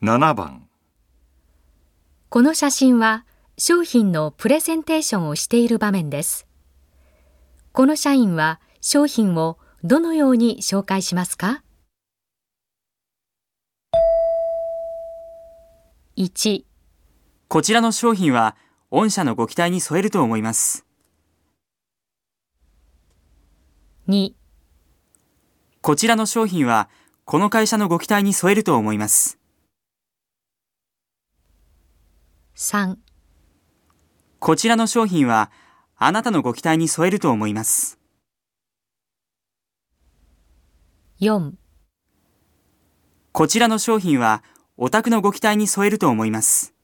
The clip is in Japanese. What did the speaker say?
7番この写真は商品のプレゼンテーションをしている場面です。この社員は商品をどのように紹介しますか ?1、こちらの商品は御社のご期待に添えると思います。2、こちらの商品はこの会社のご期待に添えると思います。3こちらの商品はあなたのご期待に添えると思います。4こちらの商品はお宅のご期待に添えると思います。